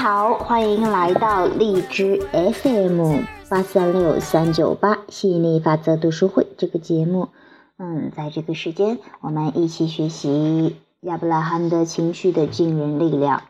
好，欢迎来到荔枝 FM 八三六三九八吸引力法则读书会这个节目。嗯，在这个时间，我们一起学习亚伯拉罕的情绪的惊人力量。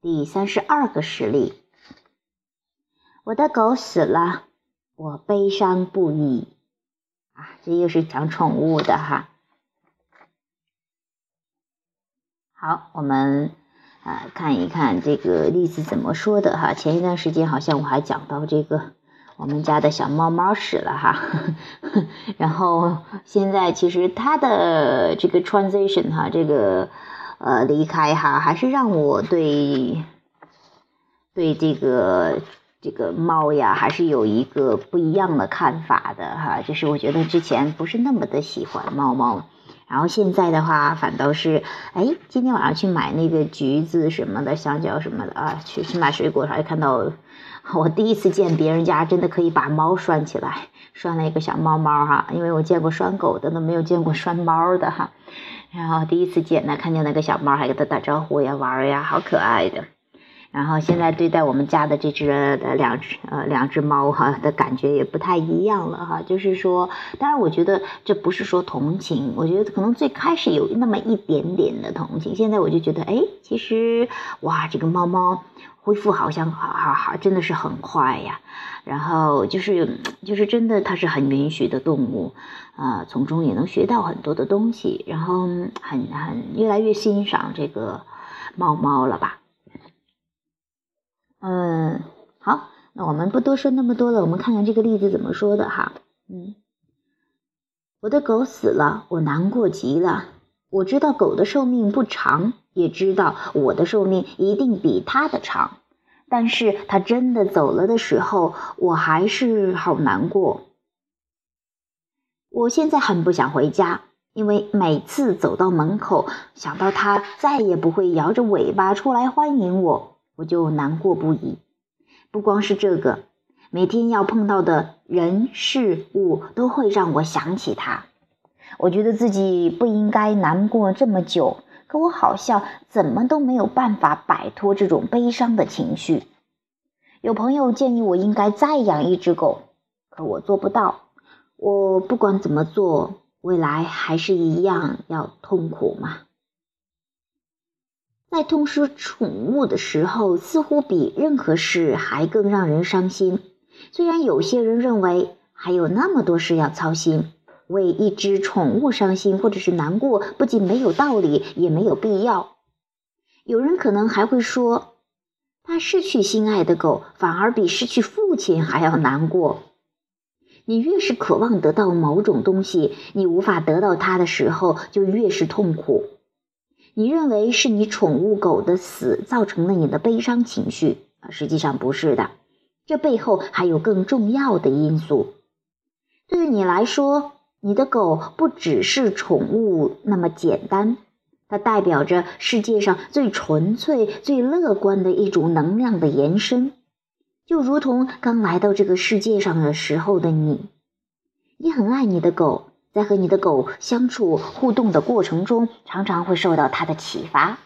第三十二个实例：我的狗死了，我悲伤不已。啊，这又是讲宠物的哈。好，我们。啊，看一看这个例子怎么说的哈。前一段时间好像我还讲到这个我们家的小猫猫死了哈，然后现在其实它的这个 transition 哈，这个呃离开哈，还是让我对对这个这个猫呀，还是有一个不一样的看法的哈。就是我觉得之前不是那么的喜欢猫猫。然后现在的话，反倒是，哎，今天晚上去买那个橘子什么的，香蕉什么的啊，去去买水果时候，看到我第一次见别人家真的可以把猫拴起来，拴了一个小猫猫哈，因为我见过拴狗的，都没有见过拴猫的哈。然后第一次见呢，看见那个小猫，还给它打招呼呀，玩呀，好可爱的。然后现在对待我们家的这只的两只呃两只猫哈的感觉也不太一样了哈，就是说，当然我觉得这不是说同情，我觉得可能最开始有那么一点点的同情，现在我就觉得哎，其实哇，这个猫猫恢复好像好好好真的是很快呀，然后就是就是真的它是很允许的动物啊，从中也能学到很多的东西，然后很很越来越欣赏这个猫猫了吧。嗯，好，那我们不多说那么多了，我们看看这个例子怎么说的哈。嗯，我的狗死了，我难过极了。我知道狗的寿命不长，也知道我的寿命一定比它的长，但是它真的走了的时候，我还是好难过。我现在很不想回家，因为每次走到门口，想到它再也不会摇着尾巴出来欢迎我。我就难过不已。不光是这个，每天要碰到的人事物都会让我想起他。我觉得自己不应该难过这么久，可我好像怎么都没有办法摆脱这种悲伤的情绪。有朋友建议我应该再养一只狗，可我做不到。我不管怎么做，未来还是一样要痛苦嘛。在痛失宠物的时候，似乎比任何事还更让人伤心。虽然有些人认为还有那么多事要操心，为一只宠物伤心或者是难过，不仅没有道理，也没有必要。有人可能还会说，他失去心爱的狗，反而比失去父亲还要难过。你越是渴望得到某种东西，你无法得到它的时候，就越是痛苦。你认为是你宠物狗的死造成了你的悲伤情绪啊？实际上不是的，这背后还有更重要的因素。对于你来说，你的狗不只是宠物那么简单，它代表着世界上最纯粹、最乐观的一种能量的延伸，就如同刚来到这个世界上的时候的你。你很爱你的狗。在和你的狗相处互动的过程中，常常会受到它的启发，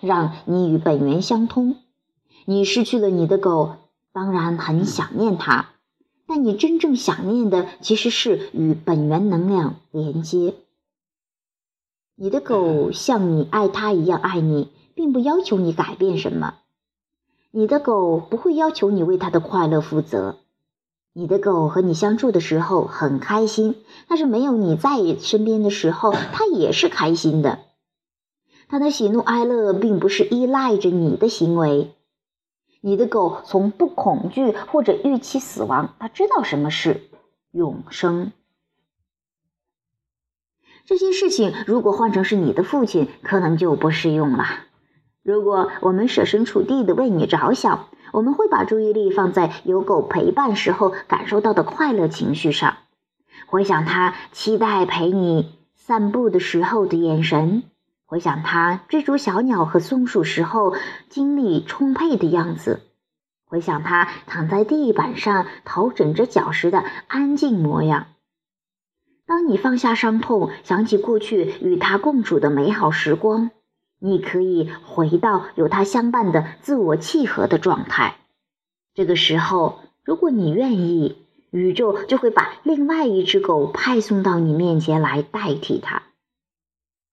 让你与本源相通。你失去了你的狗，当然很想念它，但你真正想念的其实是与本源能量连接。你的狗像你爱它一样爱你，并不要求你改变什么。你的狗不会要求你为它的快乐负责。你的狗和你相处的时候很开心，但是没有你在身边的时候，它也是开心的。它的喜怒哀乐并不是依赖着你的行为。你的狗从不恐惧或者预期死亡，它知道什么是永生。这些事情如果换成是你的父亲，可能就不适用了。如果我们设身处地的为你着想。我们会把注意力放在有狗陪伴时候感受到的快乐情绪上，回想它期待陪你散步的时候的眼神，回想它追逐小鸟和松鼠时候精力充沛的样子，回想它躺在地板上头枕着脚时的安静模样。当你放下伤痛，想起过去与他共处的美好时光，你可以回到有它相伴的自我契合的状态。这个时候，如果你愿意，宇宙就会把另外一只狗派送到你面前来代替它。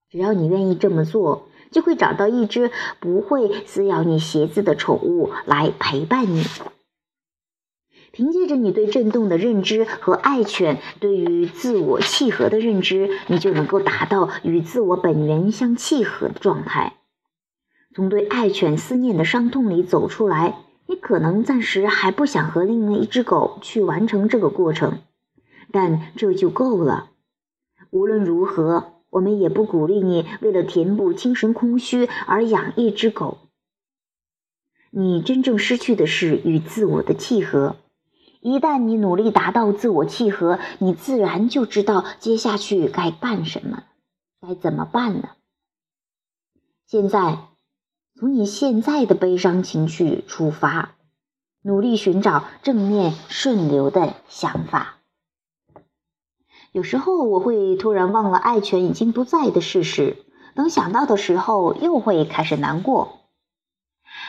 只要你愿意这么做，就会找到一只不会撕咬你鞋子的宠物来陪伴你。凭借着你对震动的认知和爱犬对于自我契合的认知，你就能够达到与自我本源相契合的状态。从对爱犬思念的伤痛里走出来，你可能暂时还不想和另外一只狗去完成这个过程，但这就够了。无论如何，我们也不鼓励你为了填补精神空虚而养一只狗。你真正失去的是与自我的契合。一旦你努力达到自我契合，你自然就知道接下去该办什么，该怎么办了。现在，从你现在的悲伤情绪出发，努力寻找正面顺流的想法。有时候我会突然忘了爱犬已经不在的事实，等想到的时候，又会开始难过。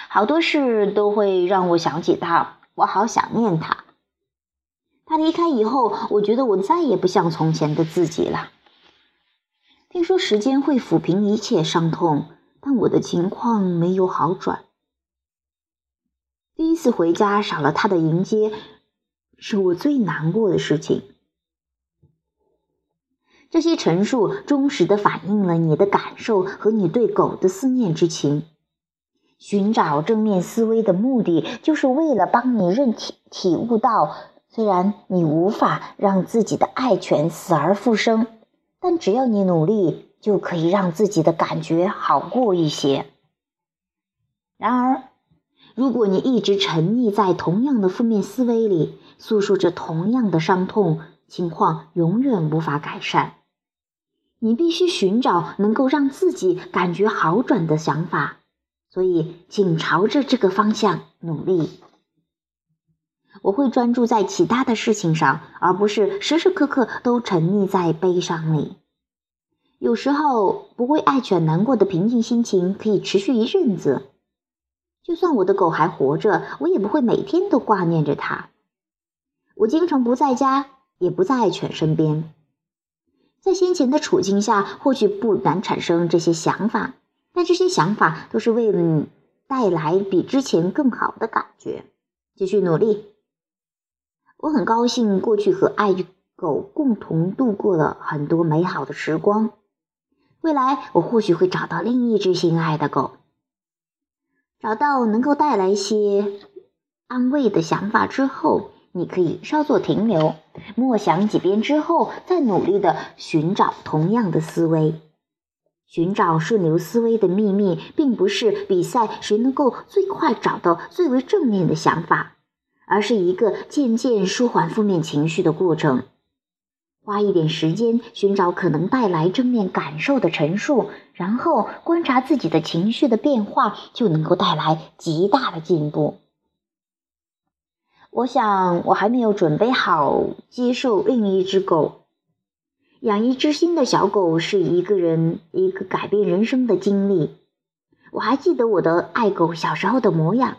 好多事都会让我想起他，我好想念他。他离开以后，我觉得我再也不像从前的自己了。听说时间会抚平一切伤痛，但我的情况没有好转。第一次回家少了他的迎接，是我最难过的事情。这些陈述忠实的反映了你的感受和你对狗的思念之情。寻找正面思维的目的，就是为了帮你认体体悟到。虽然你无法让自己的爱犬死而复生，但只要你努力，就可以让自己的感觉好过一些。然而，如果你一直沉溺在同样的负面思维里，诉说着同样的伤痛，情况永远无法改善。你必须寻找能够让自己感觉好转的想法，所以请朝着这个方向努力。我会专注在其他的事情上，而不是时时刻刻都沉溺在悲伤里。有时候，不为爱犬难过的平静心情可以持续一阵子。就算我的狗还活着，我也不会每天都挂念着它。我经常不在家，也不在爱犬身边。在先前的处境下，或许不难产生这些想法，但这些想法都是为了你带来比之前更好的感觉。继续努力。我很高兴过去和爱狗共同度过了很多美好的时光。未来我或许会找到另一只心爱的狗，找到能够带来些安慰的想法之后，你可以稍作停留，默想几遍之后，再努力的寻找同样的思维。寻找顺流思维的秘密，并不是比赛谁能够最快找到最为正面的想法。而是一个渐渐舒缓负面情绪的过程。花一点时间寻找可能带来正面感受的陈述，然后观察自己的情绪的变化，就能够带来极大的进步。我想，我还没有准备好接受另一只狗。养一只新的小狗是一个人一个改变人生的经历。我还记得我的爱狗小时候的模样。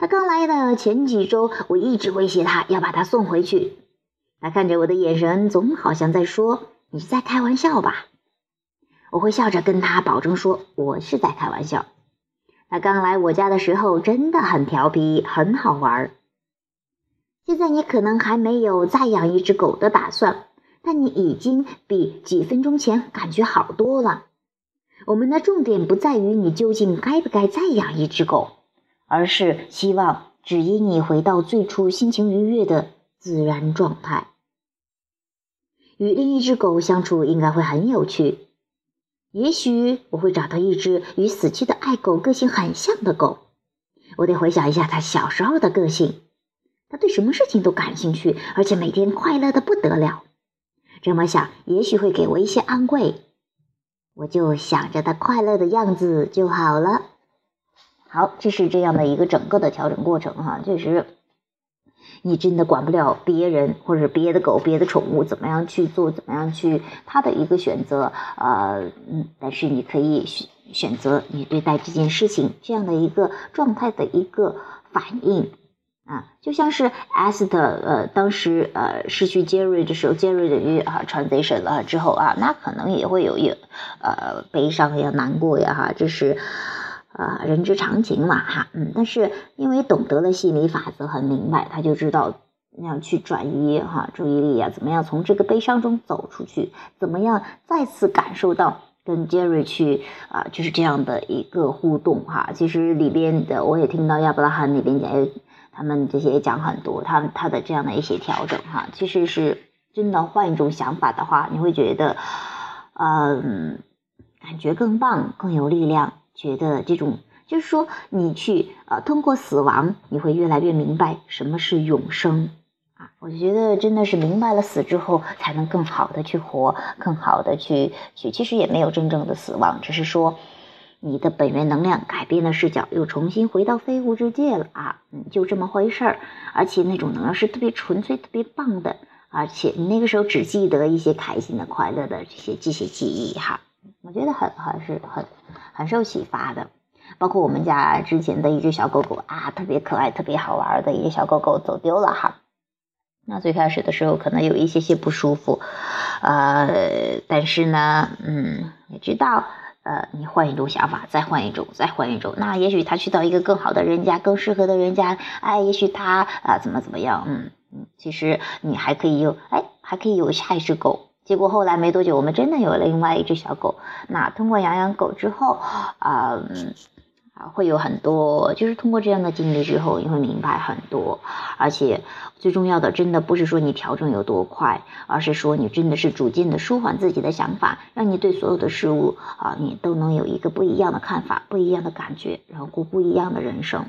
他刚来的前几周，我一直威胁他要把他送回去。他看着我的眼神，总好像在说：“你在开玩笑吧？”我会笑着跟他保证说：“我是在开玩笑。”他刚来我家的时候真的很调皮，很好玩。现在你可能还没有再养一只狗的打算，但你已经比几分钟前感觉好多了。我们的重点不在于你究竟该不该再养一只狗。而是希望指引你回到最初心情愉悦的自然状态。与另一只狗相处应该会很有趣，也许我会找到一只与死去的爱狗个性很像的狗。我得回想一下它小时候的个性。它对什么事情都感兴趣，而且每天快乐的不得了。这么想，也许会给我一些安慰。我就想着它快乐的样子就好了。好，这是这样的一个整个的调整过程哈，确实，你真的管不了别人或者别的狗、别的宠物怎么样去做，怎么样去他的一个选择，呃，嗯，但是你可以选选择你对待这件事情这样的一个状态的一个反应。啊，就像是 Esther 呃当时呃失去 Jerry 的时候，Jerry 等于啊 transition 了之后啊，那可能也会有一呃悲伤呀、难过呀哈，这是啊人之常情嘛哈，嗯，但是因为懂得了心理法则，很明白，他就知道那样去转移哈注意力呀，怎么样从这个悲伤中走出去，怎么样再次感受到。跟 Jerry 去啊，就是这样的一个互动哈。其实里边的我也听到亚伯拉罕那边讲，他们这些讲很多，他他的这样的一些调整哈。其实是真的换一种想法的话，你会觉得，嗯，感觉更棒，更有力量。觉得这种就是说，你去呃通过死亡，你会越来越明白什么是永生啊。我觉得真的是明白了死之后才能更好的去活，更好的去去。其实也没有真正的死亡，只是说你的本源能量改变了视角，又重新回到非物质界了啊，嗯，就这么回事儿。而且那种能量是特别纯粹、特别棒的，而且你那个时候只记得一些开心的、快乐的这些这些记忆哈。我觉得很很是很很受启发的。包括我们家之前的一只小狗狗啊，特别可爱、特别好玩的一个小狗狗走丢了哈。那最开始的时候可能有一些些不舒服，呃，但是呢，嗯，也知道，呃，你换一种想法，再换一种，再换一种，那也许他去到一个更好的人家，更适合的人家，哎，也许他啊怎么怎么样，嗯嗯，其实你还可以有，哎，还可以有下一只狗。结果后来没多久，我们真的有了另外一只小狗。那通过养养狗之后，啊。会有很多，就是通过这样的经历之后，你会明白很多。而且最重要的，真的不是说你调整有多快，而是说你真的是逐渐的舒缓自己的想法，让你对所有的事物啊，你都能有一个不一样的看法，不一样的感觉，然后过不一样的人生。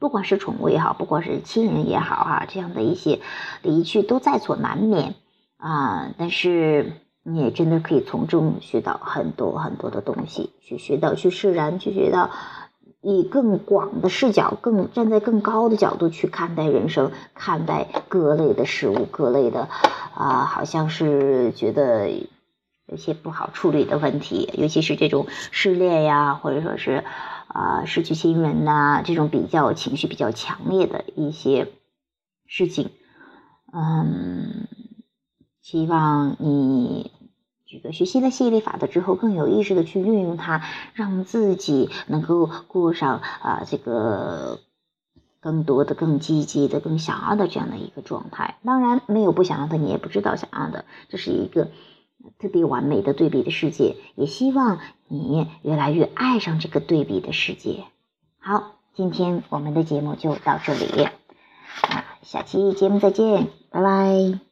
不管是宠物也好，不管是亲人也好啊，这样的一些离去都在所难免啊。但是你也真的可以从中学到很多很多的东西，去学到去释然，去学到。以更广的视角，更站在更高的角度去看待人生，看待各类的事物，各类的啊，好像是觉得有些不好处理的问题，尤其是这种失恋呀，或者说是啊失去亲人呐，这种比较情绪比较强烈的一些事情，嗯，希望你。这个学习了吸引力法则之后，更有意识的去运用它，让自己能够过上啊这个更多的、更积极的、更想要的这样的一个状态。当然，没有不想要的，你也不知道想要的，这是一个特别完美的对比的世界。也希望你越来越爱上这个对比的世界。好，今天我们的节目就到这里，啊，下期节目再见，拜拜。